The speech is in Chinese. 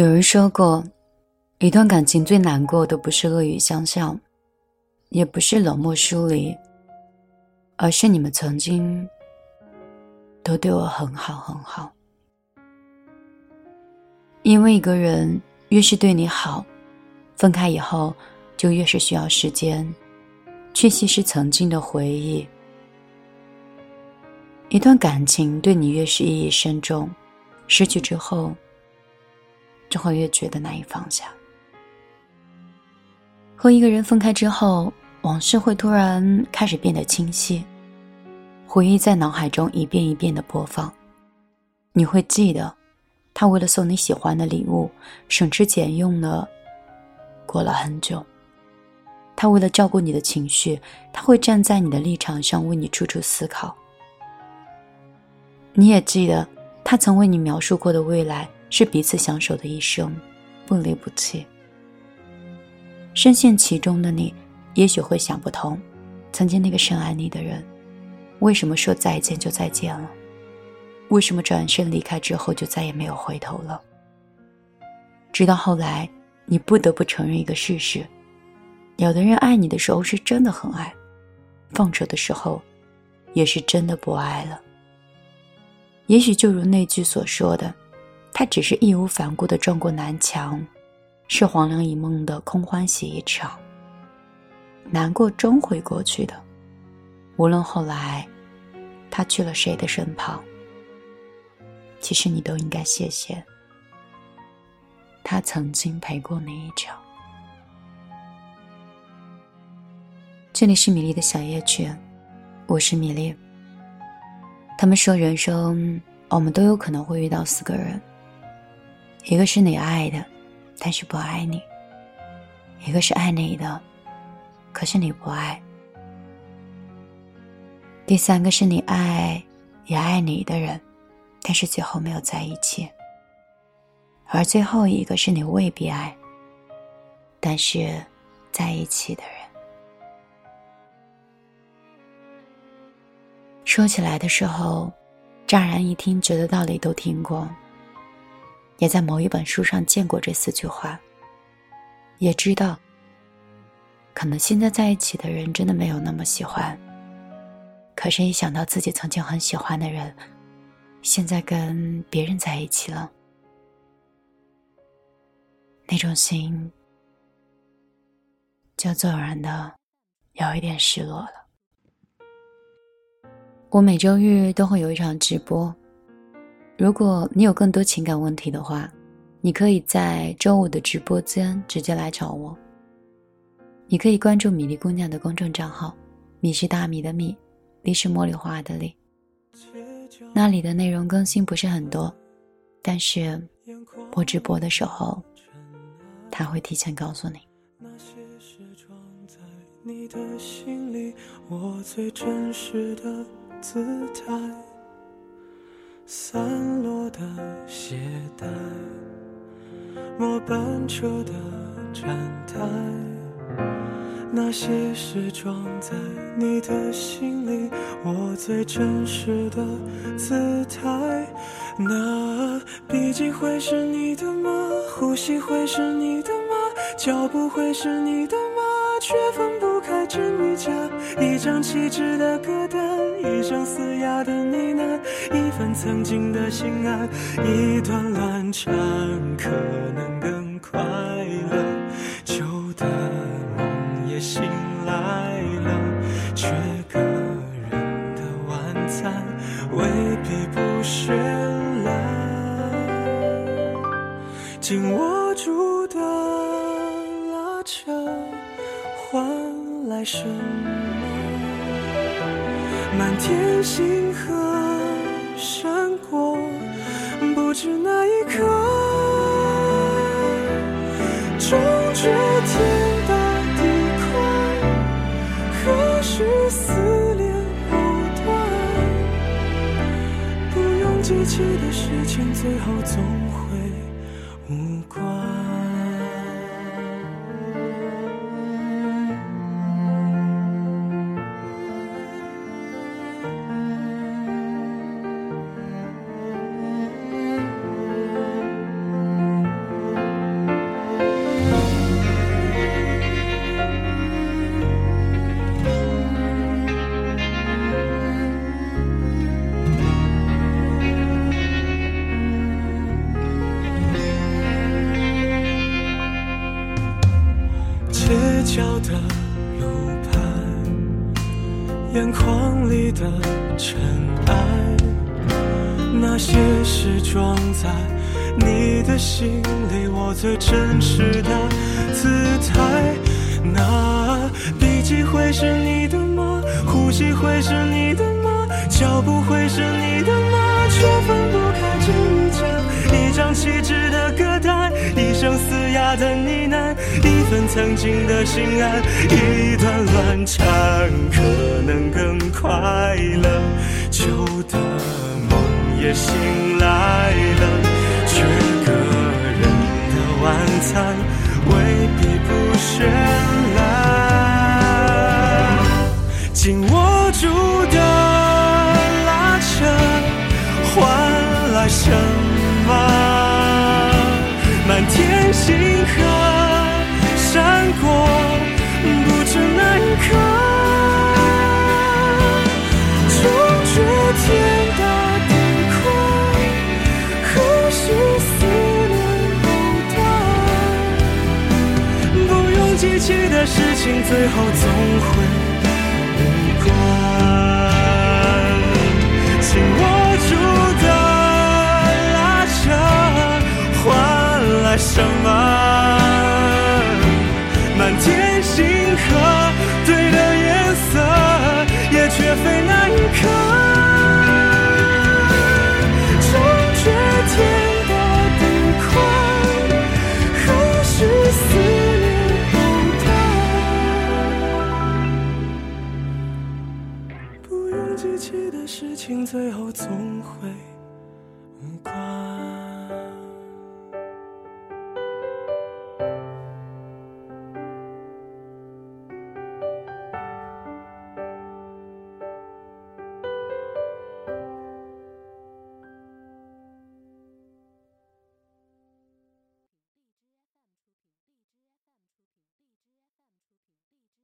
有人说过，一段感情最难过的不是恶语相向，也不是冷漠疏离，而是你们曾经都对我很好很好。因为一个人越是对你好，分开以后就越是需要时间去稀释曾经的回忆。一段感情对你越是意义深重，失去之后。就会越觉得难以放下。和一个人分开之后，往事会突然开始变得清晰，回忆在脑海中一遍一遍的播放。你会记得，他为了送你喜欢的礼物，省吃俭用的过了很久。他为了照顾你的情绪，他会站在你的立场上为你处处思考。你也记得，他曾为你描述过的未来。是彼此相守的一生，不离不弃。深陷其中的你，也许会想不通，曾经那个深爱你的人，为什么说再见就再见了？为什么转身离开之后就再也没有回头了？直到后来，你不得不承认一个事实：有的人爱你的时候是真的很爱，放手的时候，也是真的不爱了。也许就如那句所说的。他只是义无反顾的撞过南墙，是黄粱一梦的空欢喜一场。难过终会过去的，无论后来他去了谁的身旁，其实你都应该谢谢他曾经陪过你一场。这里是米粒的小夜曲，我是米粒。他们说人生我们都有可能会遇到四个人。一个是你爱的，但是不爱你；一个是爱你的，可是你不爱；第三个是你爱也爱你的人，但是最后没有在一起；而最后一个是你未必爱，但是在一起的人。说起来的时候，乍然一听，觉得道理都听过。也在某一本书上见过这四句话，也知道，可能现在在一起的人真的没有那么喜欢。可是，一想到自己曾经很喜欢的人，现在跟别人在一起了，那种心就自然的有一点失落了。我每周日都会有一场直播。如果你有更多情感问题的话，你可以在周五的直播间直接来找我。你可以关注米粒姑娘的公众账号，米是大米的米，粒是茉莉花的粒。那里的内容更新不是很多，但是我直播的时候，他会提前告诉你。那些是装在你的心里，我最真实的姿态。散落的鞋带，末班车的站台，那些是装在你的心里我最真实的姿态。那笔记会是你的吗？呼吸会是你的吗？脚步会是你的吗？却分不开真与假，一张气质的歌单，一声嘶哑的呢喃，一份曾经的心安，一段乱唱，可能更快乐。旧的梦也醒来了，缺个人的晚餐，未必不绚烂。紧握住的拉扯。什么？满天星河闪过，不知那一刻，终觉天大地宽，何须思念不断？不用记起的事情，最后总会的尘埃，那些事装在你的心里，我最真实的姿态。那笔迹会是你的吗？呼吸会是你的吗？脚步会是你的吗？却分不开这一张一张气质的歌单，一声嘶哑的呢喃，曾经的心安，一段乱唱，可能更快乐。旧的梦也醒来了，缺个人的晚餐，未必不绚烂。紧握住的拉扯，换来什么？满天星河闪过，不知哪一刻。终觉天大地宽，何须思念不断？不用记起的事情，最后总会也绝非那一刻。终觉天大地宽，何须思念藕断？不用记起的事情，最后总会无关。